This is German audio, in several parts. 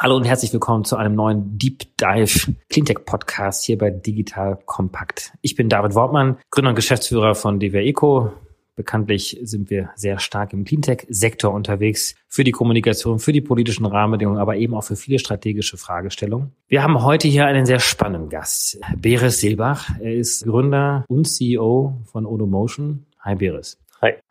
Hallo und herzlich willkommen zu einem neuen Deep Dive Cleantech Podcast hier bei Digital Kompakt. Ich bin David Wortmann, Gründer und Geschäftsführer von DWR Eco. Bekanntlich sind wir sehr stark im Cleantech-Sektor unterwegs für die Kommunikation, für die politischen Rahmenbedingungen, aber eben auch für viele strategische Fragestellungen. Wir haben heute hier einen sehr spannenden Gast, Beres Silbach. Er ist Gründer und CEO von Odomotion. Hi Beres.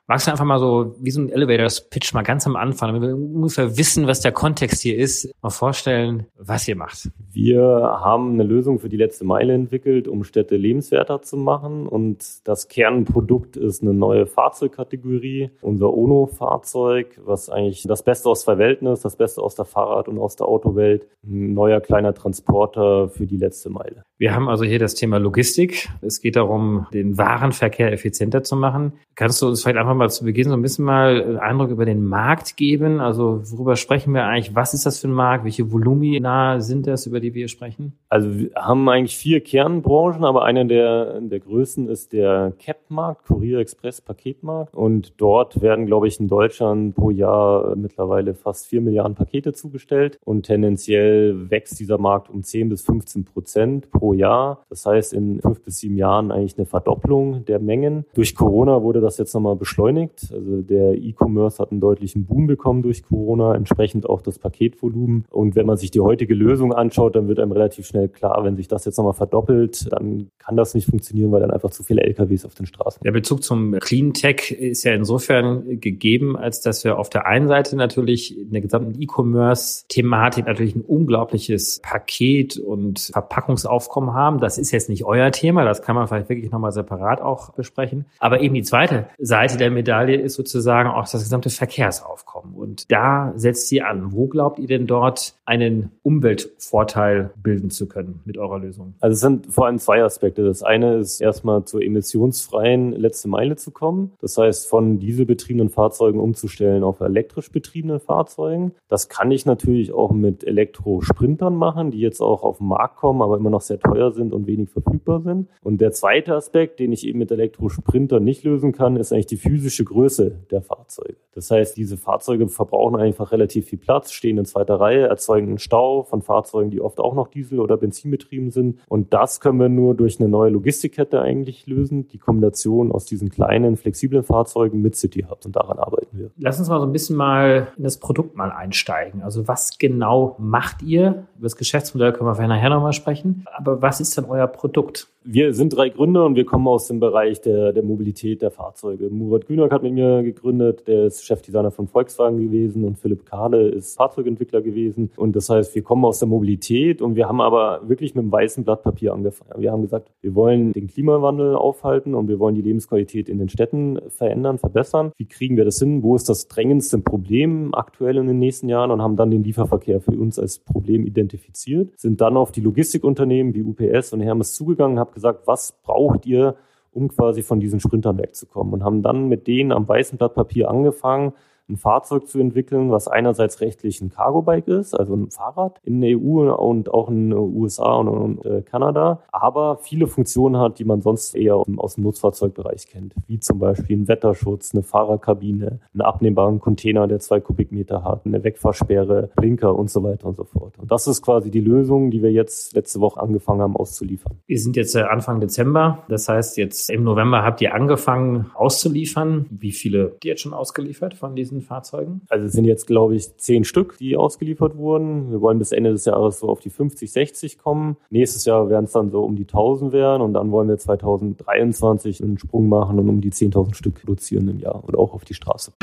Magst du einfach mal so, wie so ein Elevators-Pitch mal ganz am Anfang, damit wir ungefähr wissen, was der Kontext hier ist, mal vorstellen, was ihr macht? Wir haben eine Lösung für die letzte Meile entwickelt, um Städte lebenswerter zu machen. Und das Kernprodukt ist eine neue Fahrzeugkategorie, unser ONO-Fahrzeug, was eigentlich das Beste aus zwei Welten ist, das Beste aus der Fahrrad- und aus der Autowelt. Ein neuer kleiner Transporter für die letzte Meile. Wir haben also hier das Thema Logistik. Es geht darum, den Warenverkehr effizienter zu machen. Kannst du uns vielleicht einfach mal zu Beginn so ein bisschen mal einen Eindruck über den Markt geben? Also worüber sprechen wir eigentlich? Was ist das für ein Markt? Welche Volumina sind das, über die wir sprechen? Also wir haben eigentlich vier Kernbranchen, aber einer der, der größten ist der CAP-Markt, Kurier Express Paketmarkt. Und dort werden, glaube ich, in Deutschland pro Jahr mittlerweile fast vier Milliarden Pakete zugestellt. Und tendenziell wächst dieser Markt um 10 bis 15 Prozent pro Jahr. Das heißt, in fünf bis sieben Jahren eigentlich eine Verdopplung der Mengen. Durch Corona wurde das jetzt nochmal beschleunigt beschleunigt. Also der E-Commerce hat einen deutlichen Boom bekommen durch Corona, entsprechend auch das Paketvolumen. Und wenn man sich die heutige Lösung anschaut, dann wird einem relativ schnell klar, wenn sich das jetzt nochmal verdoppelt, dann kann das nicht funktionieren, weil dann einfach zu viele LKWs auf den Straßen. Der Bezug zum Clean Tech ist ja insofern gegeben, als dass wir auf der einen Seite natürlich in der gesamten E-Commerce-Thematik natürlich ein unglaubliches Paket und Verpackungsaufkommen haben. Das ist jetzt nicht euer Thema, das kann man vielleicht wirklich nochmal separat auch besprechen. Aber eben die zweite Seite der Medaille ist sozusagen auch das gesamte Verkehrsaufkommen. Und da setzt sie an. Wo glaubt ihr denn dort einen Umweltvorteil bilden zu können mit eurer Lösung? Also es sind vor allem zwei Aspekte. Das eine ist erstmal zur emissionsfreien letzte Meile zu kommen. Das heißt, von dieselbetriebenen Fahrzeugen umzustellen auf elektrisch betriebene Fahrzeugen. Das kann ich natürlich auch mit Elektrosprintern machen, die jetzt auch auf den Markt kommen, aber immer noch sehr teuer sind und wenig verfügbar sind. Und der zweite Aspekt, den ich eben mit Elektrosprintern nicht lösen kann, ist eigentlich die physische physische Größe der Fahrzeuge. Das heißt, diese Fahrzeuge verbrauchen einfach relativ viel Platz, stehen in zweiter Reihe, erzeugen einen Stau von Fahrzeugen, die oft auch noch Diesel- oder Benzinbetrieben sind. Und das können wir nur durch eine neue Logistikkette eigentlich lösen. Die Kombination aus diesen kleinen, flexiblen Fahrzeugen mit City Hubs. Und daran arbeiten wir. Lass uns mal so ein bisschen mal in das Produkt mal einsteigen. Also was genau macht ihr? Über das Geschäftsmodell können wir nachher nochmal sprechen. Aber was ist denn euer Produkt? Wir sind drei Gründer und wir kommen aus dem Bereich der, der Mobilität der Fahrzeuge. Murat Günak hat mit mir gegründet, der ist Chefdesigner von Volkswagen gewesen und Philipp Kahle ist Fahrzeugentwickler gewesen. Und das heißt, wir kommen aus der Mobilität und wir haben aber wirklich mit einem weißen Blatt Papier angefangen. Wir haben gesagt, wir wollen den Klimawandel aufhalten und wir wollen die Lebensqualität in den Städten verändern, verbessern. Wie kriegen wir das hin? Wo ist das drängendste Problem aktuell in den nächsten Jahren? Und haben dann den Lieferverkehr für uns als Problem identifiziert, sind dann auf die Logistikunternehmen wie UPS und Hermes zugegangen, haben gesagt, was braucht ihr, um quasi von diesen Sprintern wegzukommen? Und haben dann mit denen am weißen Blatt Papier angefangen, ein Fahrzeug zu entwickeln, was einerseits rechtlich ein Cargo-Bike ist, also ein Fahrrad in der EU und auch in den USA und, und äh, Kanada, aber viele Funktionen hat, die man sonst eher aus dem Nutzfahrzeugbereich kennt, wie zum Beispiel ein Wetterschutz, eine Fahrerkabine, einen abnehmbaren Container, der zwei Kubikmeter hat, eine Wegfahrsperre, Blinker und so weiter und so fort. Und das ist quasi die Lösung, die wir jetzt letzte Woche angefangen haben auszuliefern. Wir sind jetzt äh, Anfang Dezember, das heißt jetzt im November habt ihr angefangen auszuliefern. Wie viele habt ihr jetzt schon ausgeliefert von diesen diesen Fahrzeugen? Also es sind jetzt, glaube ich, zehn Stück, die ausgeliefert wurden. Wir wollen bis Ende des Jahres so auf die 50, 60 kommen. Nächstes Jahr werden es dann so um die 1000 werden und dann wollen wir 2023 einen Sprung machen und um die 10.000 Stück produzieren im Jahr und auch auf die Straße.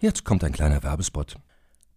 Jetzt kommt ein kleiner Werbespot.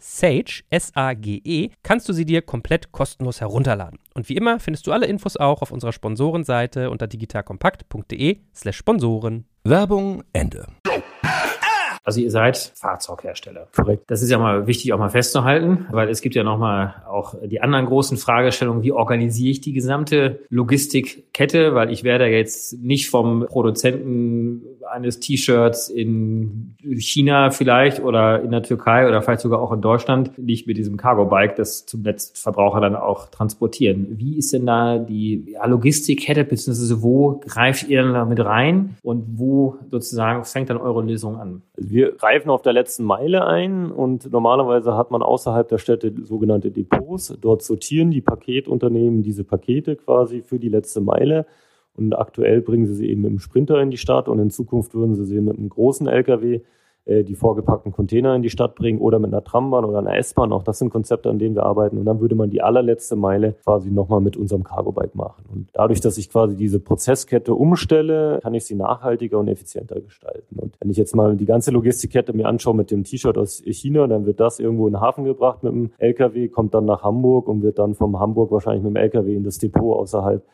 Sage, S-A-G-E, kannst du sie dir komplett kostenlos herunterladen. Und wie immer findest du alle Infos auch auf unserer Sponsorenseite unter digitalkompakt.de slash Sponsoren. Werbung Ende. Also ihr seid Fahrzeughersteller. Korrekt. Das ist ja mal wichtig auch mal festzuhalten, weil es gibt ja nochmal auch die anderen großen Fragestellungen, wie organisiere ich die gesamte Logistikkette, weil ich werde jetzt nicht vom Produzenten eines T-Shirts in China vielleicht oder in der Türkei oder vielleicht sogar auch in Deutschland nicht mit diesem Cargo-Bike das zum Letztverbraucher dann auch transportieren. Wie ist denn da die ja, Logistikkette, beziehungsweise wo greift ihr dann da mit rein und wo sozusagen fängt dann eure Lösung an? Wir greifen auf der letzten Meile ein und normalerweise hat man außerhalb der Städte sogenannte Depots. Dort sortieren die Paketunternehmen diese Pakete quasi für die letzte Meile. Und aktuell bringen sie sie eben mit dem Sprinter in die Stadt und in Zukunft würden sie sie mit einem großen LKW äh, die vorgepackten Container in die Stadt bringen oder mit einer Trambahn oder einer S-Bahn. Auch das sind Konzepte, an denen wir arbeiten. Und dann würde man die allerletzte Meile quasi nochmal mit unserem Cargo-Bike machen. Und dadurch, dass ich quasi diese Prozesskette umstelle, kann ich sie nachhaltiger und effizienter gestalten. Und wenn ich jetzt mal die ganze Logistikkette mir anschaue mit dem T-Shirt aus China, dann wird das irgendwo in den Hafen gebracht mit dem LKW, kommt dann nach Hamburg und wird dann vom Hamburg wahrscheinlich mit dem LKW in das Depot außerhalb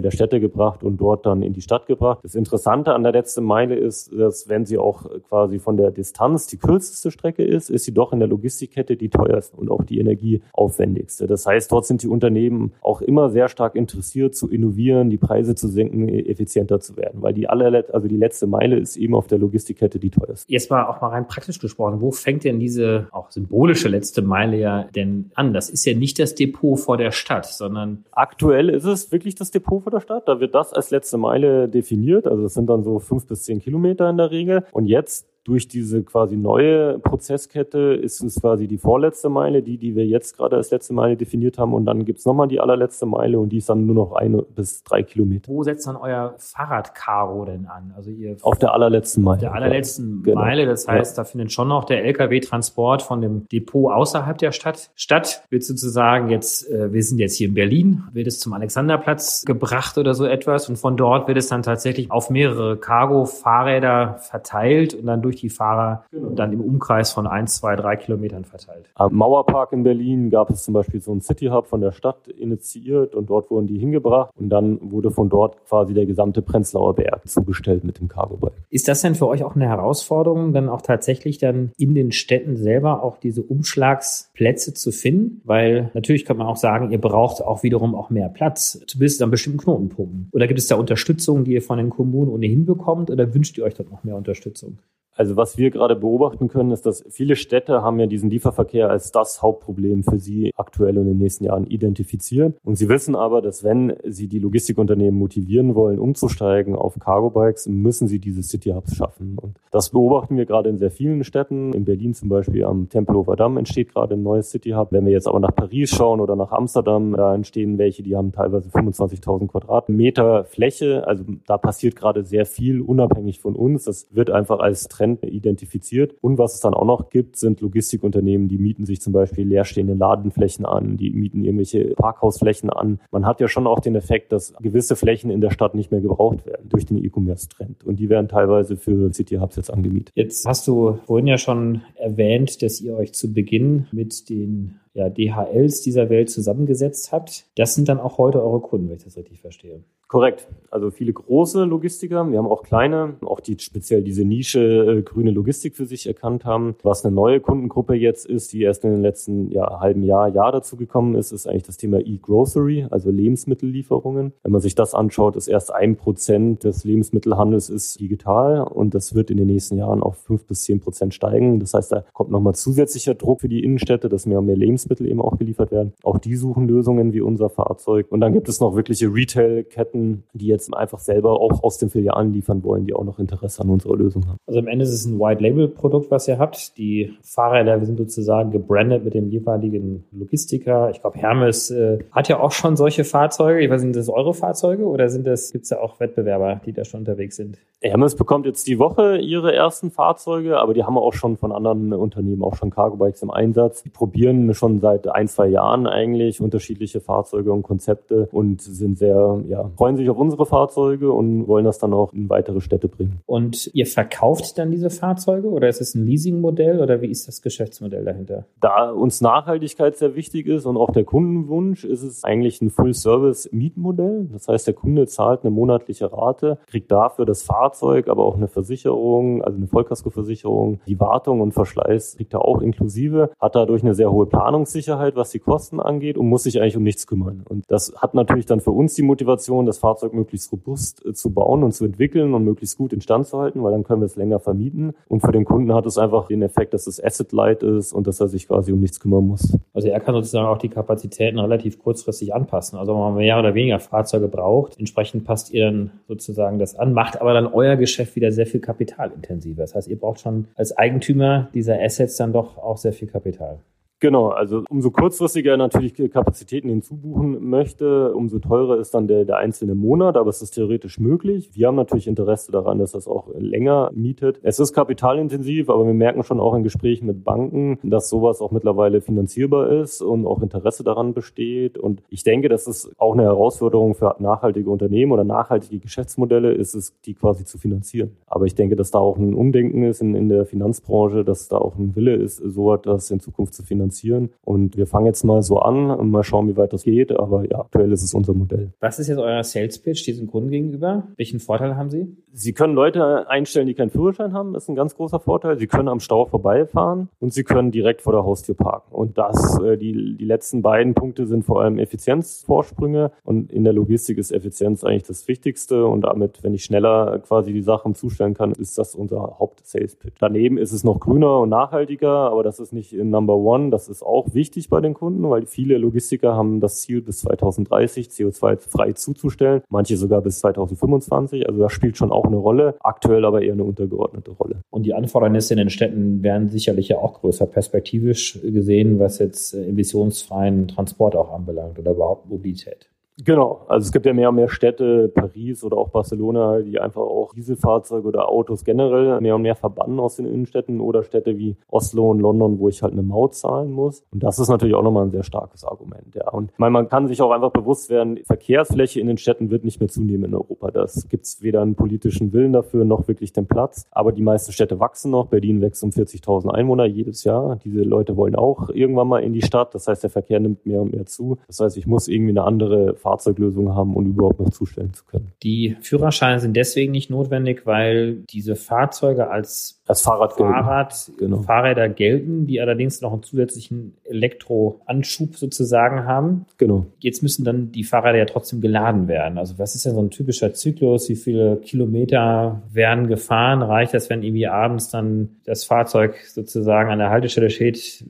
der Städte gebracht und dort dann in die Stadt gebracht. Das Interessante an der letzten Meile ist, dass wenn sie auch quasi von der Distanz die kürzeste Strecke ist, ist sie doch in der Logistikkette die teuerste und auch die energieaufwendigste. Das heißt, dort sind die Unternehmen auch immer sehr stark interessiert zu innovieren, die Preise zu senken, e-, effizienter zu werden, weil die allerlet also die letzte Meile ist eben auf der Logistikkette die teuerste. Jetzt mal auch mal rein praktisch gesprochen, wo fängt denn diese auch symbolische letzte Meile ja denn an? Das ist ja nicht das Depot vor der Stadt, sondern aktuell ist es wirklich das Depot Der Stadt. Da wird das als letzte Meile definiert. Also es sind dann so fünf bis zehn Kilometer in der Regel. Und jetzt durch diese quasi neue Prozesskette ist es quasi die vorletzte Meile, die, die wir jetzt gerade als letzte Meile definiert haben. Und dann gibt's nochmal die allerletzte Meile und die ist dann nur noch eine bis drei Kilometer. Wo setzt dann euer Fahrradkaro denn an? Also ihr auf der allerletzten Meile. Der allerletzten genau. Meile. Das heißt, ja. da findet schon noch der Lkw-Transport von dem Depot außerhalb der Stadt statt. Wird sozusagen jetzt, äh, wir sind jetzt hier in Berlin, wird es zum Alexanderplatz gebracht oder so etwas und von dort wird es dann tatsächlich auf mehrere Cargo-Fahrräder verteilt und dann durch durch die Fahrer genau. dann im Umkreis von ein, zwei, drei Kilometern verteilt. Am Mauerpark in Berlin gab es zum Beispiel so einen City Hub von der Stadt initiiert und dort wurden die hingebracht und dann wurde von dort quasi der gesamte Prenzlauer Berg zugestellt mit dem Cargo-Bike. Ist das denn für euch auch eine Herausforderung, dann auch tatsächlich dann in den Städten selber auch diese Umschlagsplätze zu finden? Weil natürlich kann man auch sagen, ihr braucht auch wiederum auch mehr Platz, zumindest an bestimmten Knotenpunkten. Oder gibt es da Unterstützung, die ihr von den Kommunen ohnehin bekommt oder wünscht ihr euch dort noch mehr Unterstützung? Also was wir gerade beobachten können, ist, dass viele Städte haben ja diesen Lieferverkehr als das Hauptproblem für sie aktuell und in den nächsten Jahren identifiziert. Und sie wissen aber, dass wenn sie die Logistikunternehmen motivieren wollen, umzusteigen auf Cargo-Bikes, müssen sie diese City-Hubs schaffen. Und das beobachten wir gerade in sehr vielen Städten. In Berlin zum Beispiel am Tempelhofer Damm entsteht gerade ein neues City-Hub. Wenn wir jetzt aber nach Paris schauen oder nach Amsterdam, da entstehen welche, die haben teilweise 25.000 Quadratmeter Fläche. Also da passiert gerade sehr viel unabhängig von uns. Das wird einfach als Trend Trend identifiziert. Und was es dann auch noch gibt, sind Logistikunternehmen, die mieten sich zum Beispiel leerstehende Ladenflächen an, die mieten irgendwelche Parkhausflächen an. Man hat ja schon auch den Effekt, dass gewisse Flächen in der Stadt nicht mehr gebraucht werden durch den E-Commerce-Trend. Und die werden teilweise für City Hubs jetzt angemietet. Jetzt hast du vorhin ja schon erwähnt, dass ihr euch zu Beginn mit den ja, DHLs dieser Welt zusammengesetzt habt. Das sind dann auch heute eure Kunden, wenn ich das richtig verstehe. Korrekt. Also viele große Logistiker. Wir haben auch kleine, auch die speziell diese Nische äh, grüne Logistik für sich erkannt haben. Was eine neue Kundengruppe jetzt ist, die erst in den letzten ja, halben Jahr, Jahr dazu gekommen ist, ist eigentlich das Thema E-Grocery, also Lebensmittellieferungen. Wenn man sich das anschaut, ist erst ein Prozent des Lebensmittelhandels ist digital und das wird in den nächsten Jahren auf fünf bis zehn Prozent steigen. Das heißt, da kommt nochmal zusätzlicher Druck für die Innenstädte, dass mehr und mehr Lebensmittel Lebensmittel eben auch geliefert werden. Auch die suchen Lösungen wie unser Fahrzeug. Und dann gibt es noch wirkliche Retail-Ketten, die jetzt einfach selber auch aus den Filialen liefern wollen, die auch noch Interesse an unserer Lösung haben. Also am Ende ist es ein White-Label-Produkt, was ihr habt. Die Fahrräder sind sozusagen gebrandet mit dem jeweiligen Logistiker. Ich glaube, Hermes äh, hat ja auch schon solche Fahrzeuge. Ich weiß nicht, sind das eure Fahrzeuge oder sind das, gibt es da auch Wettbewerber, die da schon unterwegs sind? Hermes bekommt jetzt die Woche ihre ersten Fahrzeuge, aber die haben auch schon von anderen Unternehmen, auch schon Cargo Bikes im Einsatz. Die probieren schon seit ein, zwei Jahren eigentlich unterschiedliche Fahrzeuge und Konzepte und sind sehr, ja, freuen sich auf unsere Fahrzeuge und wollen das dann auch in weitere Städte bringen. Und ihr verkauft dann diese Fahrzeuge oder ist es ein Leasingmodell oder wie ist das Geschäftsmodell dahinter? Da uns Nachhaltigkeit sehr wichtig ist und auch der Kundenwunsch, ist es eigentlich ein Full-Service-Mietmodell. Das heißt, der Kunde zahlt eine monatliche Rate, kriegt dafür das Fahrzeug, aber auch eine Versicherung, also eine Vollkaskoversicherung, die Wartung und Verschleiß kriegt er auch inklusive, hat dadurch eine sehr hohe Planungssicherheit, was die Kosten angeht und muss sich eigentlich um nichts kümmern. Und das hat natürlich dann für uns die Motivation, das Fahrzeug möglichst robust äh, zu bauen und zu entwickeln und möglichst gut instand zu halten, weil dann können wir es länger vermieten. Und für den Kunden hat es einfach den Effekt, dass es Asset-Light ist und dass er sich quasi um nichts kümmern muss. Also er kann sozusagen auch die Kapazitäten relativ kurzfristig anpassen. Also wenn man mehr oder weniger Fahrzeuge braucht, entsprechend passt ihr dann sozusagen das an, macht aber dann euer Geschäft wieder sehr viel kapitalintensiver. Das heißt, ihr braucht schon als Eigentümer dieser Assets dann doch auch sehr viel Kapital. Genau, also umso kurzfristiger natürlich Kapazitäten hinzubuchen möchte, umso teurer ist dann der, der einzelne Monat, aber es ist theoretisch möglich. Wir haben natürlich Interesse daran, dass das auch länger mietet. Es ist kapitalintensiv, aber wir merken schon auch in Gesprächen mit Banken, dass sowas auch mittlerweile finanzierbar ist und auch Interesse daran besteht. Und ich denke, das ist auch eine Herausforderung für nachhaltige Unternehmen oder nachhaltige Geschäftsmodelle, ist es, die quasi zu finanzieren. Aber ich denke, dass da auch ein Umdenken ist in, in der Finanzbranche, dass da auch ein Wille ist, so etwas in Zukunft zu finanzieren finanzieren. Und wir fangen jetzt mal so an und mal schauen, wie weit das geht. Aber ja, aktuell ist es unser Modell. Was ist jetzt euer Sales Pitch diesen Kunden gegenüber? Welchen Vorteil haben Sie? Sie können Leute einstellen, die keinen Führerschein haben. Das ist ein ganz großer Vorteil. Sie können am Stau vorbeifahren und Sie können direkt vor der Haustür parken. Und das, äh, die, die letzten beiden Punkte sind vor allem Effizienzvorsprünge. Und in der Logistik ist Effizienz eigentlich das Wichtigste. Und damit, wenn ich schneller quasi die Sachen zustellen kann, ist das unser Haupt-Sales-Pitch. Daneben ist es noch grüner und nachhaltiger, aber das ist nicht in Number One. Das ist auch wichtig bei den Kunden, weil viele Logistiker haben das Ziel, bis 2030 CO2-frei zuzustellen, manche sogar bis 2025. Also das spielt schon auch eine Rolle, aktuell aber eher eine untergeordnete Rolle. Und die Anfordernisse in den Städten werden sicherlich ja auch größer perspektivisch gesehen, was jetzt emissionsfreien Transport auch anbelangt oder überhaupt Mobilität. Genau, also es gibt ja mehr und mehr Städte, Paris oder auch Barcelona, die einfach auch Dieselfahrzeuge oder Autos generell mehr und mehr verbannen aus den Innenstädten oder Städte wie Oslo und London, wo ich halt eine Maut zahlen muss. Und das ist natürlich auch nochmal ein sehr starkes Argument. Ja. Und meine, man kann sich auch einfach bewusst werden, Verkehrsfläche in den Städten wird nicht mehr zunehmen in Europa. Das gibt es weder einen politischen Willen dafür noch wirklich den Platz. Aber die meisten Städte wachsen noch. Berlin wächst um 40.000 Einwohner jedes Jahr. Diese Leute wollen auch irgendwann mal in die Stadt. Das heißt, der Verkehr nimmt mehr und mehr zu. Das heißt, ich muss irgendwie eine andere Fahrzeuglösung haben, um überhaupt noch zustellen zu können. Die Führerscheine sind deswegen nicht notwendig, weil diese Fahrzeuge als als Fahrrad Fahrrad, genau. Fahrräder gelten, die allerdings noch einen zusätzlichen Elektroanschub sozusagen haben. Genau. Jetzt müssen dann die Fahrräder ja trotzdem geladen werden. Also was ist denn so ein typischer Zyklus? Wie viele Kilometer werden gefahren? Reicht das, wenn irgendwie abends dann das Fahrzeug sozusagen an der Haltestelle steht?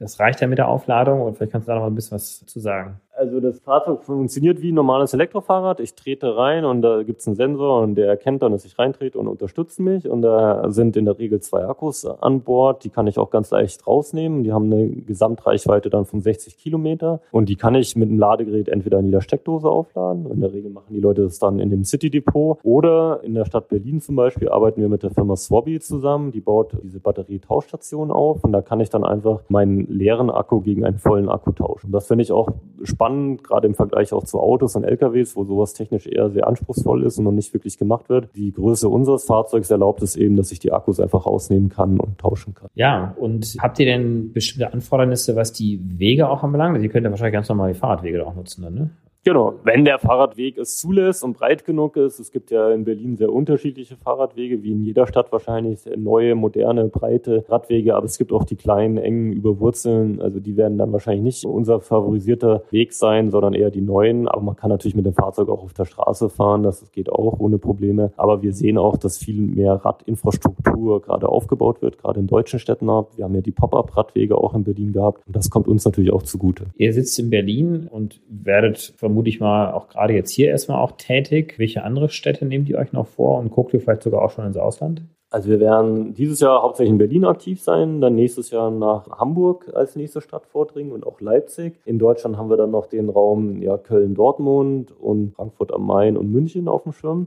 Das reicht ja mit der Aufladung? Oder vielleicht kannst du da noch mal ein bisschen was zu sagen. Also das Fahrzeug funktioniert wie ein normales Elektrofahrrad. Ich trete rein und da gibt es einen Sensor und der erkennt dann, dass ich reintrete und unterstützt mich. Und da sind in der Regel zwei Akkus an Bord. Die kann ich auch ganz leicht rausnehmen. Die haben eine Gesamtreichweite dann von 60 Kilometer. Und die kann ich mit einem Ladegerät entweder in jeder Steckdose aufladen. In der Regel machen die Leute das dann in dem City Depot. Oder in der Stadt Berlin zum Beispiel arbeiten wir mit der Firma Swabby zusammen. Die baut diese Batterietauschstation auf. Und da kann ich dann einfach meinen leeren Akku gegen einen vollen Akku tauschen. Das finde ich auch spannend spannend, gerade im Vergleich auch zu Autos und LKWs, wo sowas technisch eher sehr anspruchsvoll ist und noch nicht wirklich gemacht wird. Die Größe unseres Fahrzeugs erlaubt es eben, dass ich die Akkus einfach rausnehmen kann und tauschen kann. Ja, und habt ihr denn bestimmte Anfordernisse, was die Wege auch anbelangt? Also ihr könnt ja wahrscheinlich ganz normal die Fahrradwege auch nutzen dann, ne? Genau, wenn der Fahrradweg es zulässt und breit genug ist. Es gibt ja in Berlin sehr unterschiedliche Fahrradwege, wie in jeder Stadt wahrscheinlich neue, moderne, breite Radwege, aber es gibt auch die kleinen, engen über Wurzeln. Also die werden dann wahrscheinlich nicht unser favorisierter Weg sein, sondern eher die neuen. Aber man kann natürlich mit dem Fahrzeug auch auf der Straße fahren, das geht auch ohne Probleme. Aber wir sehen auch, dass viel mehr Radinfrastruktur gerade aufgebaut wird, gerade in deutschen Städten ab. Wir haben ja die Pop-up-Radwege auch in Berlin gehabt und das kommt uns natürlich auch zugute. Ihr sitzt in Berlin und werdet vermutlich vermute ich mal, auch gerade jetzt hier erstmal auch tätig. Welche andere Städte nehmt ihr euch noch vor und guckt ihr vielleicht sogar auch schon ins Ausland? Also wir werden dieses Jahr hauptsächlich in Berlin aktiv sein, dann nächstes Jahr nach Hamburg als nächste Stadt vordringen und auch Leipzig. In Deutschland haben wir dann noch den Raum ja, Köln-Dortmund und Frankfurt am Main und München auf dem Schirm.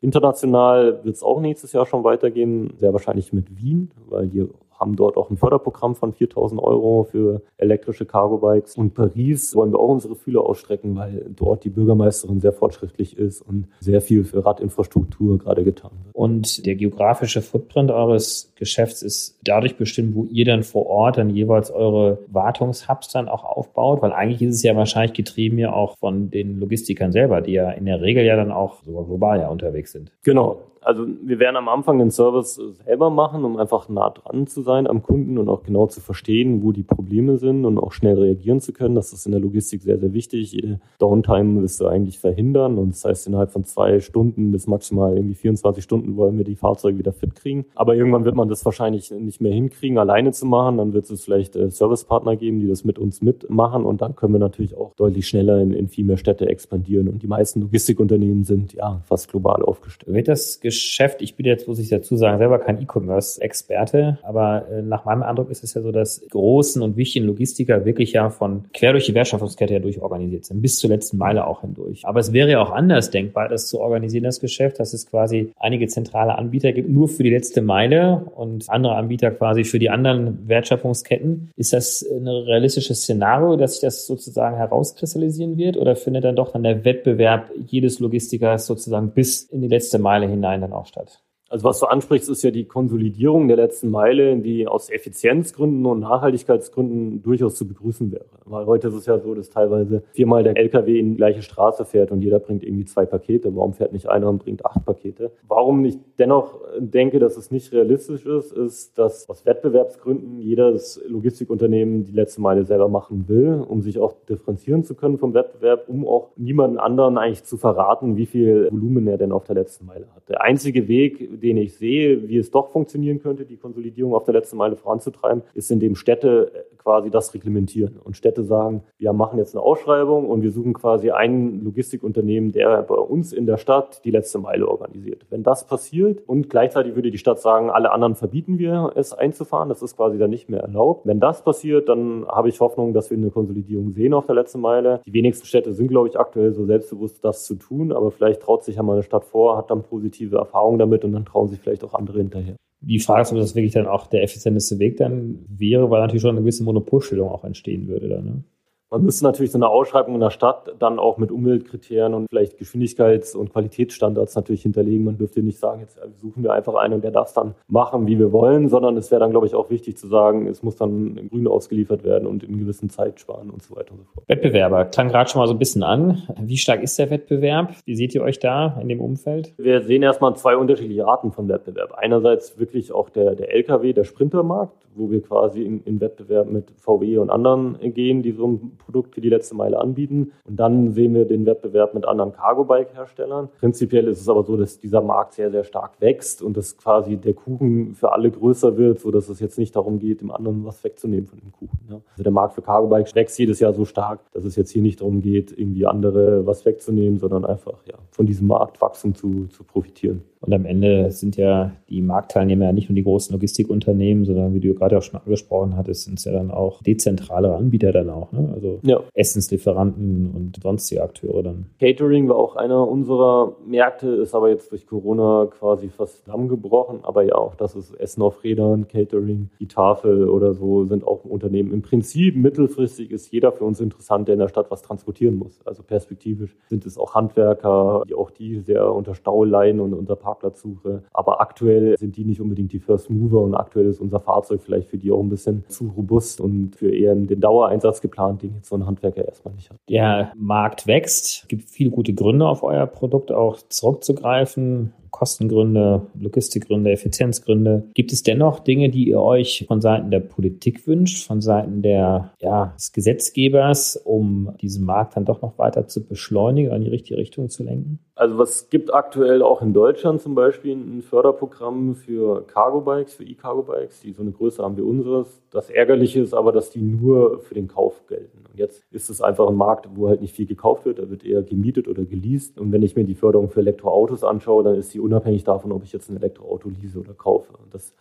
International wird es auch nächstes Jahr schon weitergehen, sehr wahrscheinlich mit Wien, weil hier haben dort auch ein Förderprogramm von 4000 Euro für elektrische Cargo-Bikes. Und Paris wollen wir auch unsere Fühler ausstrecken, weil dort die Bürgermeisterin sehr fortschrittlich ist und sehr viel für Radinfrastruktur gerade getan wird. Und der geografische Footprint eures Geschäfts ist dadurch bestimmt, wo ihr dann vor Ort dann jeweils eure Wartungshubs dann auch aufbaut, weil eigentlich ist es ja wahrscheinlich getrieben ja auch von den Logistikern selber, die ja in der Regel ja dann auch sogar global ja unterwegs sind. Genau. Also wir werden am Anfang den Service selber machen, um einfach nah dran zu sein am Kunden und auch genau zu verstehen, wo die Probleme sind und auch schnell reagieren zu können. Das ist in der Logistik sehr, sehr wichtig. Jede Downtime wirst du eigentlich verhindern und das heißt, innerhalb von zwei Stunden bis maximal irgendwie 24 Stunden wollen wir die Fahrzeuge wieder fit kriegen. Aber irgendwann wird man das wahrscheinlich nicht mehr hinkriegen, alleine zu machen. Dann wird es vielleicht äh, Servicepartner geben, die das mit uns mitmachen und dann können wir natürlich auch deutlich schneller in, in viel mehr Städte expandieren und die meisten Logistikunternehmen sind ja fast global aufgestellt. Wird das Geschäft, ich bin jetzt, muss ich dazu sagen, selber kein E-Commerce-Experte, aber äh, nach meinem Eindruck ist es ja so, dass großen und wichtigen Logistiker wirklich ja von quer durch die Wertschöpfungskette ja durchorganisiert sind, bis zur letzten Meile auch hindurch. Aber es wäre ja auch anders denkbar, das zu organisieren, das Geschäft, dass es quasi einige zentrale Anbieter gibt, nur für die letzte Meile und andere Anbieter quasi für die anderen Wertschöpfungsketten. Ist das ein realistisches Szenario, dass sich das sozusagen herauskristallisieren wird oder findet dann doch dann der Wettbewerb jedes Logistikers sozusagen bis in die letzte Meile hinein dann auch statt? Also was du ansprichst, ist ja die Konsolidierung der letzten Meile, die aus Effizienzgründen und Nachhaltigkeitsgründen durchaus zu begrüßen wäre. Weil heute ist es ja so, dass teilweise viermal der LKW in die gleiche Straße fährt und jeder bringt irgendwie zwei Pakete. Warum fährt nicht einer und bringt acht Pakete? Warum ich dennoch denke, dass es nicht realistisch ist, ist, dass aus Wettbewerbsgründen jedes Logistikunternehmen die letzte Meile selber machen will, um sich auch differenzieren zu können vom Wettbewerb, um auch niemanden anderen eigentlich zu verraten, wie viel Volumen er denn auf der letzten Meile hat. Der einzige Weg, den ich sehe, wie es doch funktionieren könnte, die Konsolidierung auf der letzten Meile voranzutreiben, ist, indem Städte äh, quasi das reglementieren und Städte sagen, wir machen jetzt eine Ausschreibung und wir suchen quasi ein Logistikunternehmen, der bei uns in der Stadt die letzte Meile organisiert. Wenn das passiert und gleichzeitig würde die Stadt sagen, alle anderen verbieten wir es einzufahren, das ist quasi dann nicht mehr erlaubt. Wenn das passiert, dann habe ich Hoffnung, dass wir eine Konsolidierung sehen auf der letzten Meile. Die wenigsten Städte sind, glaube ich, aktuell so selbstbewusst, das zu tun, aber vielleicht traut sich ja mal eine Stadt vor, hat dann positive Erfahrungen damit und dann trauen sich vielleicht auch andere hinterher. Die Frage ist, ob das wirklich dann auch der effizienteste Weg dann wäre, weil natürlich schon eine gewisse Monopolstellung auch entstehen würde. Dann, ne? Man müsste natürlich so eine Ausschreibung in der Stadt dann auch mit Umweltkriterien und vielleicht Geschwindigkeits- und Qualitätsstandards natürlich hinterlegen. Man dürfte nicht sagen, jetzt suchen wir einfach einen und der darf es dann machen, wie wir wollen, sondern es wäre dann, glaube ich, auch wichtig zu sagen, es muss dann grün ausgeliefert werden und in gewissen Zeit sparen und so weiter und so fort. Wettbewerber, klang gerade schon mal so ein bisschen an. Wie stark ist der Wettbewerb? Wie seht ihr euch da in dem Umfeld? Wir sehen erstmal zwei unterschiedliche Arten von Wettbewerb. Einerseits wirklich auch der, der LKW, der Sprintermarkt, wo wir quasi in, in Wettbewerb mit VW und anderen gehen, die so ein Produkt für die letzte Meile anbieten. Und dann sehen wir den Wettbewerb mit anderen Cargo-Bike-Herstellern. Prinzipiell ist es aber so, dass dieser Markt sehr, sehr stark wächst und dass quasi der Kuchen für alle größer wird, sodass es jetzt nicht darum geht, dem anderen was wegzunehmen von dem Kuchen. Ja. Also der Markt für Cargo-Bikes wächst jedes Jahr so stark, dass es jetzt hier nicht darum geht, irgendwie andere was wegzunehmen, sondern einfach ja, von diesem Marktwachstum zu, zu profitieren. Und am Ende sind ja die Marktteilnehmer ja nicht nur die großen Logistikunternehmen, sondern wie du gerade auch schon angesprochen hattest, sind es ja dann auch dezentrale Anbieter dann auch. Ne? Also ja. Essenslieferanten und sonstige Akteure dann. Catering war auch einer unserer Märkte, ist aber jetzt durch Corona quasi fast zusammengebrochen. Aber ja, auch das ist Essen auf Rädern, Catering, die Tafel oder so sind auch Unternehmen. Im Prinzip mittelfristig ist jeder für uns interessant, der in der Stadt was transportieren muss. Also perspektivisch sind es auch Handwerker, die auch die sehr unter Stau leiden und unter Park Parkplatzsuche. Aber aktuell sind die nicht unbedingt die First Mover und aktuell ist unser Fahrzeug vielleicht für die auch ein bisschen zu robust und für eher den Dauereinsatz geplant, den jetzt so ein Handwerker erstmal nicht hat. Der Markt wächst. Es gibt viele gute Gründe, auf euer Produkt auch zurückzugreifen. Kostengründe, Logistikgründe, Effizienzgründe. Gibt es dennoch Dinge, die ihr euch von Seiten der Politik wünscht, von Seiten der, ja, des Gesetzgebers, um diesen Markt dann doch noch weiter zu beschleunigen und in die richtige Richtung zu lenken? Also was gibt aktuell auch in Deutschland zum Beispiel ein Förderprogramm für Cargo-Bikes, für E-Cargo-Bikes, die so eine Größe haben wie unseres. Das Ärgerliche ist aber, dass die nur für den Kauf gelten. Und jetzt ist es einfach ein Markt, wo halt nicht viel gekauft wird, da wird eher gemietet oder geleast. Und wenn ich mir die Förderung für Elektroautos anschaue, dann ist die unabhängig davon, ob ich jetzt ein Elektroauto lease oder kaufe. Und das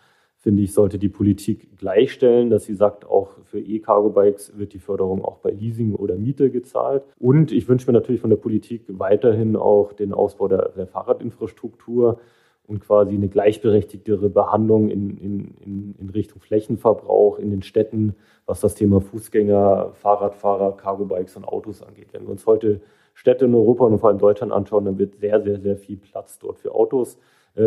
finde ich, sollte die Politik gleichstellen, dass sie sagt, auch für E-Cargo-Bikes wird die Förderung auch bei Leasing oder Miete gezahlt. Und ich wünsche mir natürlich von der Politik weiterhin auch den Ausbau der, der Fahrradinfrastruktur und quasi eine gleichberechtigtere Behandlung in, in, in, Richtung Flächenverbrauch in den Städten, was das Thema Fußgänger, Fahrradfahrer, Cargo-Bikes und Autos angeht. Wenn wir uns heute Städte in Europa und vor allem Deutschland anschauen, dann wird sehr, sehr, sehr viel Platz dort für Autos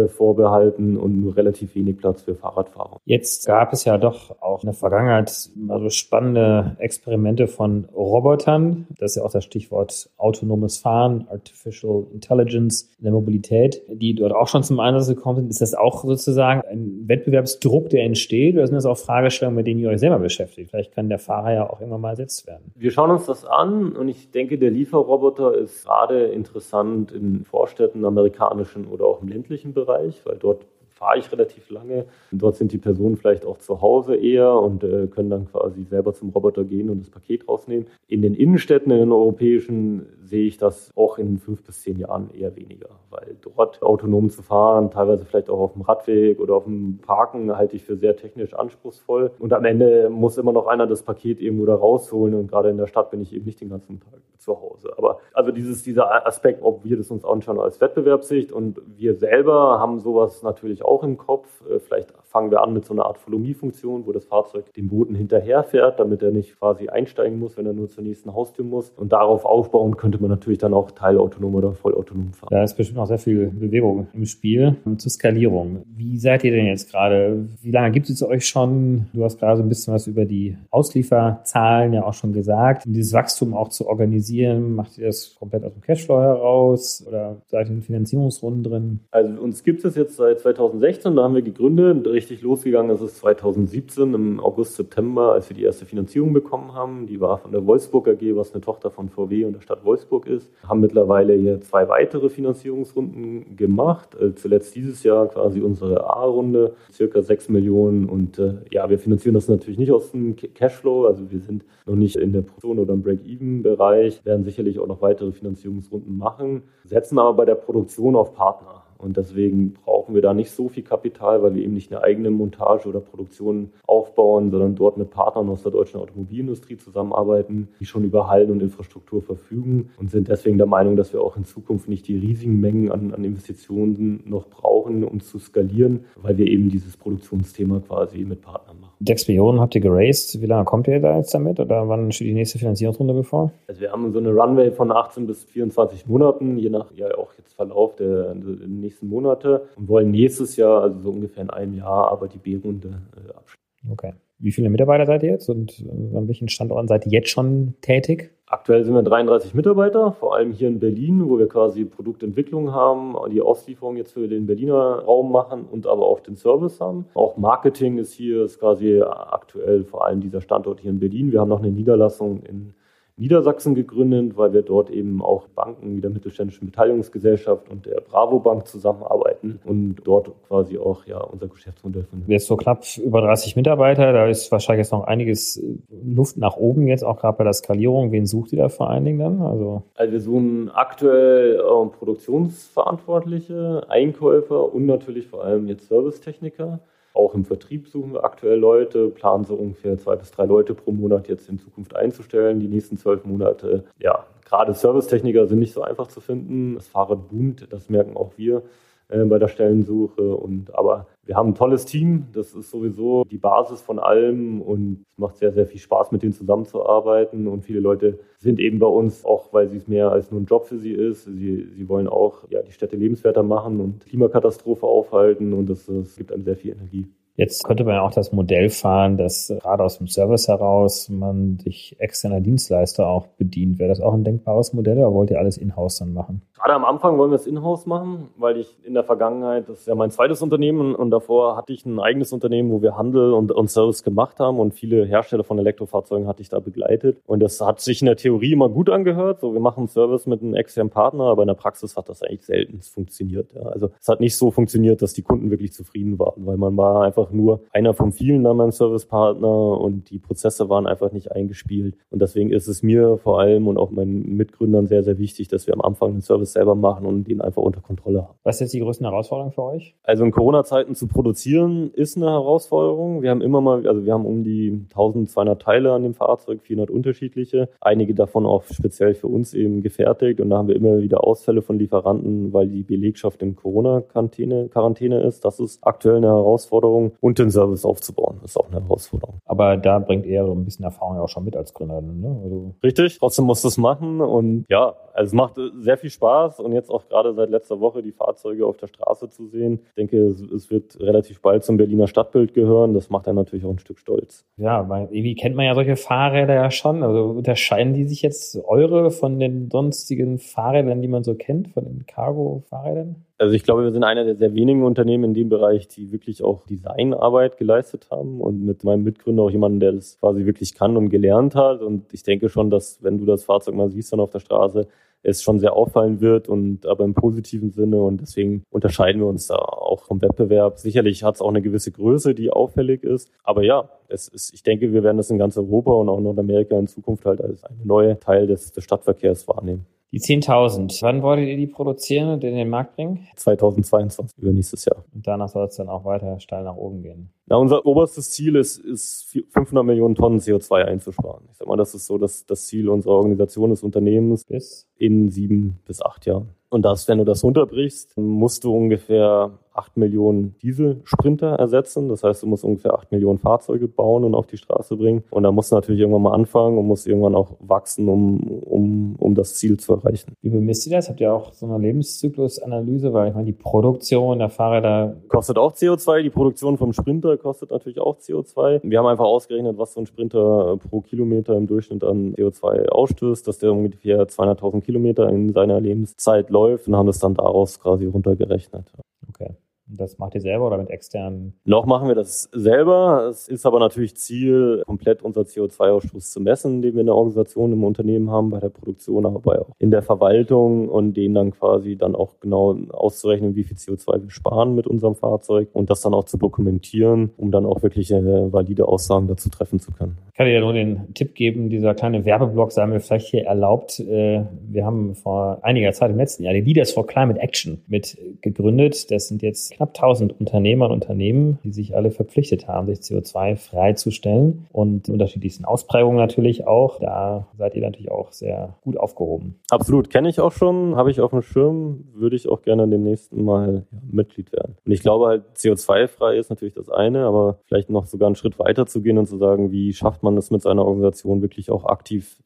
vorbehalten und nur relativ wenig Platz für Fahrradfahrer. Jetzt gab es ja doch auch in der Vergangenheit also spannende Experimente von Robotern. Das ist ja auch das Stichwort autonomes Fahren, Artificial Intelligence in der Mobilität, die dort auch schon zum Einsatz gekommen sind. Ist das auch sozusagen ein Wettbewerbsdruck, der entsteht? Oder sind das auch Fragestellungen, mit denen ihr euch selber beschäftigt? Vielleicht kann der Fahrer ja auch irgendwann mal ersetzt werden. Wir schauen uns das an und ich denke, der Lieferroboter ist gerade interessant in Vorstädten, amerikanischen oder auch im ländlichen Bereich, weil dort fahre ich relativ lange. Dort sind die Personen vielleicht auch zu Hause eher und äh, können dann quasi selber zum Roboter gehen und das Paket rausnehmen. In den Innenstädten, in den europäischen, sehe ich das auch in fünf bis zehn Jahren eher weniger, weil dort autonom zu fahren, teilweise vielleicht auch auf dem Radweg oder auf dem Parken, halte ich für sehr technisch anspruchsvoll. Und am Ende muss immer noch einer das Paket irgendwo da rausholen und gerade in der Stadt bin ich eben nicht den ganzen Tag zu Hause. Aber also dieses, dieser Aspekt, ob wir das uns anschauen als Wettbewerbssicht und wir selber haben sowas natürlich auch im Kopf. Äh, vielleicht fangen wir an mit so einer Art Follow-Me-Funktion, wo das Fahrzeug dem Boden hinterherfährt, damit er nicht quasi einsteigen muss, wenn er nur zur nächsten Haustür muss. Und darauf aufbauen könnte man natürlich dann auch teilautonom oder vollautonom fahren. Da ist bestimmt auch sehr viel Bewegung im Spiel. Zur Skalierung. Wie seid ihr denn jetzt gerade? Wie lange gibt es euch schon? Du hast gerade so ein bisschen was über die Auslieferzahlen ja auch schon gesagt. Um dieses Wachstum auch zu organisieren, macht ihr das komplett aus dem Cashflow heraus oder seid ihr in Finanzierungsrunden drin? Also uns gibt es jetzt seit 2016, da haben wir gegründet richtig losgegangen ist es 2017 im August, September, als wir die erste Finanzierung bekommen haben. Die war von der Wolfsburg AG, was eine Tochter von VW und der Stadt Wolfsburg ist. Haben mittlerweile hier zwei weitere Finanzierungsrunden gemacht. Äh, zuletzt dieses Jahr quasi unsere A-Runde, circa 6 Millionen. Und äh, ja, wir finanzieren das natürlich nicht aus dem Cashflow. Also wir sind noch nicht in der Produktion oder im Break-Even-Bereich, werden sicherlich auch noch weitere Finanzierungsrunden machen, setzen aber bei der Produktion auf Partner. Und deswegen brauchen wir da nicht so viel Kapital, weil wir eben nicht eine eigene Montage oder Produktion aufbauen, sondern dort mit Partnern aus der deutschen Automobilindustrie zusammenarbeiten, die schon über Hallen und Infrastruktur verfügen und sind deswegen der Meinung, dass wir auch in Zukunft nicht die riesigen Mengen an, an Investitionen noch brauchen, um zu skalieren, weil wir eben dieses Produktionsthema quasi mit Partnern machen. 6 Millionen habt ihr geraced. Wie lange kommt ihr da jetzt damit? Oder wann steht die nächste Finanzierungsrunde bevor? Also wir haben so eine Runway von 18 bis 24 Monaten, je nach ja auch jetzt Verlauf der, der nächsten Monate und wollen nächstes Jahr, also so ungefähr in einem Jahr, aber die B-Runde äh, abschließen. Okay. Wie viele Mitarbeiter seid ihr jetzt und äh, an welchen Standorten seid ihr jetzt schon tätig? Aktuell sind wir 33 Mitarbeiter, vor allem hier in Berlin, wo wir quasi Produktentwicklung haben, die Auslieferung jetzt für den Berliner Raum machen und aber auch den Service haben. Auch Marketing ist hier, ist quasi aktuell vor allem dieser Standort hier in Berlin. Wir haben noch eine Niederlassung in Niedersachsen gegründet, weil wir dort eben auch Banken wie der Mittelständischen Beteiligungsgesellschaft und der Bravo Bank zusammenarbeiten und dort quasi auch ja unser Geschäftsmodell finden. Jetzt so knapp über 30 Mitarbeiter, da ist wahrscheinlich jetzt noch einiges Luft nach oben jetzt, auch gerade bei der Skalierung. Wen sucht ihr da vor allen Dingen dann? Also, also wir suchen aktuell äh, Produktionsverantwortliche, Einkäufer und natürlich vor allem jetzt Servicetechniker. Auch im Vertrieb suchen wir aktuell Leute, planen so ungefähr zwei bis drei Leute pro Monat jetzt in Zukunft einzustellen. Die nächsten zwölf Monate, ja, gerade Servicetechniker sind nicht so einfach zu finden. Das Fahrrad boomt, das merken auch wir äh, bei der Stellensuche. Und aber Wir haben ein tolles Team, das ist sowieso die Basis von allem und es macht sehr, sehr viel Spaß, mit denen zusammenzuarbeiten. Und viele Leute sind eben bei uns, auch weil es mehr als nur ein Job für sie ist. Sie, sie wollen auch ja, die Städte lebenswerter machen und Klimakatastrophe aufhalten und das, das gibt einem sehr viel Energie. Jetzt könnte man ja auch das Modell fahren, dass gerade aus dem Service heraus man sich externer Dienstleister auch bedient. Wäre das auch ein denkbares Modell oder wollt ihr alles in-house dann machen? Gerade am Anfang wollen wir es in-house machen, weil ich in der Vergangenheit, das ist ja mein zweites Unternehmen und davor hatte ich ein eigenes Unternehmen, wo wir Handel und, und Service gemacht haben und viele Hersteller von Elektrofahrzeugen hatte ich da begleitet. Und das hat sich in der Theorie immer gut angehört. So, wir machen Service mit einem externen Partner, aber in der Praxis hat das eigentlich selten funktioniert. Ja. Also es hat nicht so funktioniert, dass die Kunden wirklich zufrieden waren, weil man war einfach einfach nur einer von vielen dann beim Servicepartner und die Prozesse waren einfach nicht eingespielt. Und deswegen ist es mir vor allem und auch meinen Mitgründern sehr, sehr wichtig, dass wir am Anfang den Service selber machen und den einfach unter Kontrolle haben. Was ist jetzt die größte Herausforderung für euch? Also in Corona-Zeiten zu produzieren ist eine Herausforderung. Wir haben immer mal, also wir haben um die 1200 Teile an dem Fahrzeug, 400 unterschiedliche. Einige davon auch speziell für uns eben gefertigt und da haben wir immer wieder Ausfälle von Lieferanten, weil die Belegschaft in Corona-Quarantäne Quarantäne ist. Das ist aktuell eine Herausforderung und den Service aufzubauen. Das ist auch eine Herausforderung. Aber da bringt eher so ein bisschen Erfahrung auch schon mit als Gründer. Ne? Also Richtig, trotzdem musst du es machen und ja, also es macht sehr viel Spaß und jetzt auch gerade seit letzter Woche die Fahrzeuge auf der Straße zu sehen. Ich denke, es wird relativ bald zum Berliner Stadtbild gehören. Das macht dann natürlich auch ein Stück stolz. Ja, weil irgendwie kennt man ja solche Fahrräder ja schon. Also unterscheiden die sich jetzt eure von den sonstigen Fahrrädern, die man so kennt, von den Cargo-Fahrrädern? Also ich glaube, wir sind einer der sehr wenigen Unternehmen in dem Bereich, die wirklich auch Designarbeit geleistet haben und mit meinem Mitgründer auch jemanden, der das quasi wirklich kann und gelernt hat. Und ich denke schon, dass wenn du das Fahrzeug mal siehst dann auf der Straße, es schon sehr auffallen wird und aber im positiven Sinne und deswegen unterscheiden wir uns da auch vom Wettbewerb. Sicherlich hat es auch eine gewisse Größe, die auffällig ist, aber ja, es ist, ich denke, wir werden das in ganz Europa und auch Nordamerika in Zukunft halt als eine neue Teil des, des Stadtverkehrs wahrnehmen. Die 10.000, wann wolltet ihr die produzieren und in den Markt bringen? 2022, übernächstes Jahr. Und danach soll es dann auch weiter steil nach oben gehen. Na, unser oberstes Ziel ist, ist 500 Millionen Tonnen CO2 einzusparen. Ich sag mal, das ist so das, das Ziel unserer Organisation, des Unternehmens. Bis? In sieben bis acht Jahren. Und das, wenn du das runterbrichst, musst du ungefähr 8 Millionen Dieselsprinter ersetzen. Das heißt, du musst ungefähr 8 Millionen Fahrzeuge bauen und auf die Straße bringen. Und da musst du natürlich irgendwann mal anfangen und musst irgendwann auch wachsen, um, um, um das Ziel zu erreichen. Wie bemisst ihr das? Habt ihr auch so eine Lebenszyklusanalyse? Weil ich meine, die Produktion der Fahrräder kostet auch CO2. Die Produktion vom Sprinter kostet natürlich auch CO2. Wir haben einfach ausgerechnet, was so ein Sprinter pro Kilometer im Durchschnitt an CO2 ausstößt, dass der ungefähr 200.000 Kilometer in seiner Lebenszeit läuft und haben das dann daraus quasi runtergerechnet. Okay. Das macht ihr selber oder mit externen? Noch machen wir das selber. Es ist aber natürlich Ziel, komplett unser CO2-Ausstoß zu messen, den wir in der Organisation im Unternehmen haben, bei der Produktion, aber auch in der Verwaltung und den dann quasi dann auch genau auszurechnen, wie viel CO2 wir sparen mit unserem Fahrzeug und das dann auch zu dokumentieren, um dann auch wirklich valide Aussagen dazu treffen zu können. Ich kann dir ja nur den Tipp geben, dieser kleine Werbeblock sei mir vielleicht hier erlaubt. Äh, wir haben vor einiger Zeit im letzten Jahr die Leaders for Climate Action mit gegründet. Das sind jetzt knapp 1000 Unternehmer und Unternehmen, die sich alle verpflichtet haben, sich CO2 freizustellen und in unterschiedlichsten Ausprägungen natürlich auch. Da seid ihr natürlich auch sehr gut aufgehoben. Absolut, kenne ich auch schon, habe ich auf dem Schirm, würde ich auch gerne demnächst mal Mitglied werden. Und ich glaube halt, CO2-frei ist natürlich das eine, aber vielleicht noch sogar einen Schritt weiter zu gehen und zu sagen, wie schafft man das mit seiner Organisation wirklich auch aktiv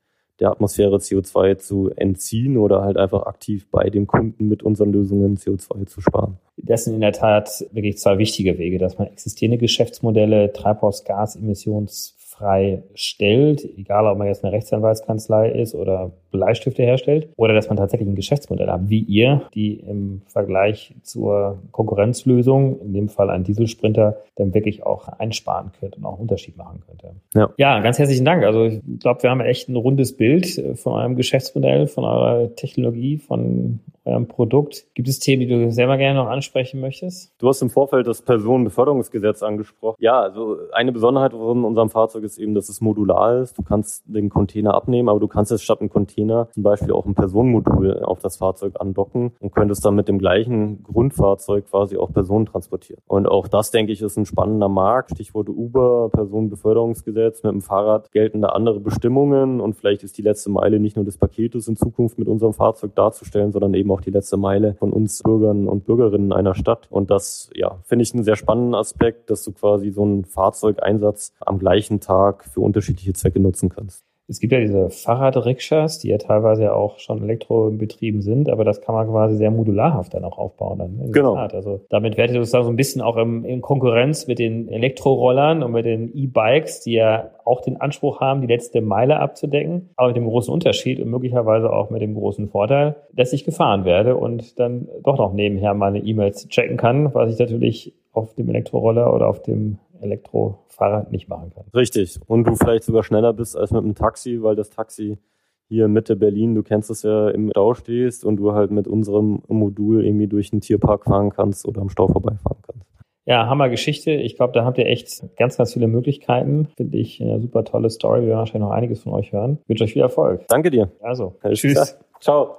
der Atmosphäre CO2 zu entziehen oder halt einfach aktiv bei dem Kunden mit unseren Lösungen CO2 zu sparen. Das sind in der Tat wirklich zwei wichtige Wege, dass man existierende Geschäftsmodelle, Treibhausgasemissions frei stellt, egal ob man jetzt eine Rechtsanwaltskanzlei ist oder Bleistifte herstellt, oder dass man tatsächlich ein Geschäftsmodell hat, wie ihr, die im Vergleich zur Konkurrenzlösung, in dem Fall ein Dieselsprinter, dann wirklich auch einsparen könnt und auch einen Unterschied machen könnte. Ja, ja ganz herzlichen Dank. Also ich glaube, wir haben echt ein rundes Bild von eurem Geschäftsmodell, von eurer Technologie, von eurem Produkt. Gibt es Themen, die du selber gerne noch ansprechen möchtest? Du hast im Vorfeld das Personenbeförderungsgesetz angesprochen. Ja, also eine Besonderheit von unserem Fahrzeug ist eben, dass es modular ist. Du kannst den Container abnehmen, aber du kannst es statt einem Container zum Beispiel auch ein Personenmodul auf das Fahrzeug andocken und könntest dann mit dem gleichen Grundfahrzeug quasi auch Personen transportieren. Und auch das, denke ich, ist ein spannender Markt. Stichwort Uber, Personenbeförderungsgesetz. Mit dem Fahrrad gelten da andere Bestimmungen und vielleicht ist die letzte Meile nicht nur des Paketes in Zukunft mit unserem Fahrzeug darzustellen, sondern eben auch die letzte Meile von uns Bürgern und Bürgerinnen einer Stadt. Und das, ja, finde ich einen sehr spannenden Aspekt, dass du quasi so einen Fahrzeugeinsatz am gleichen Tag für unterschiedliche Zwecke nutzen kannst. Es gibt ja diese Fahrradrikschas, die ja teilweise auch schon elektrobetrieben sind, aber das kann man quasi sehr modularhaft dann auch aufbauen. Dann genau. Tat. Also damit werdet ihr sozusagen so ein bisschen auch im, in Konkurrenz mit den Elektrorollern und mit den E-Bikes, die ja auch den Anspruch haben, die letzte Meile abzudecken, aber mit dem großen Unterschied und möglicherweise auch mit dem großen Vorteil, dass ich gefahren werde und dann doch noch nebenher meine E-Mails checken kann, was ich natürlich auf dem Elektroroller oder auf dem Elektrofahrrad nicht machen kann. Richtig. Und du vielleicht sogar schneller bist als mit dem Taxi, weil das Taxi hier Mitte Berlin, du kennst es ja, im Stau stehst und du halt mit unserem Modul irgendwie durch den Tierpark fahren kannst oder am Stau vorbeifahren kannst. Ja, Hammer Geschichte. Ich glaube, da habt ihr echt ganz, ganz viele Möglichkeiten. Finde ich eine super tolle Story. Wir werden wahrscheinlich noch einiges von euch hören. Ich wünsche euch viel Erfolg. Danke dir. Also, tschüss. Ciao.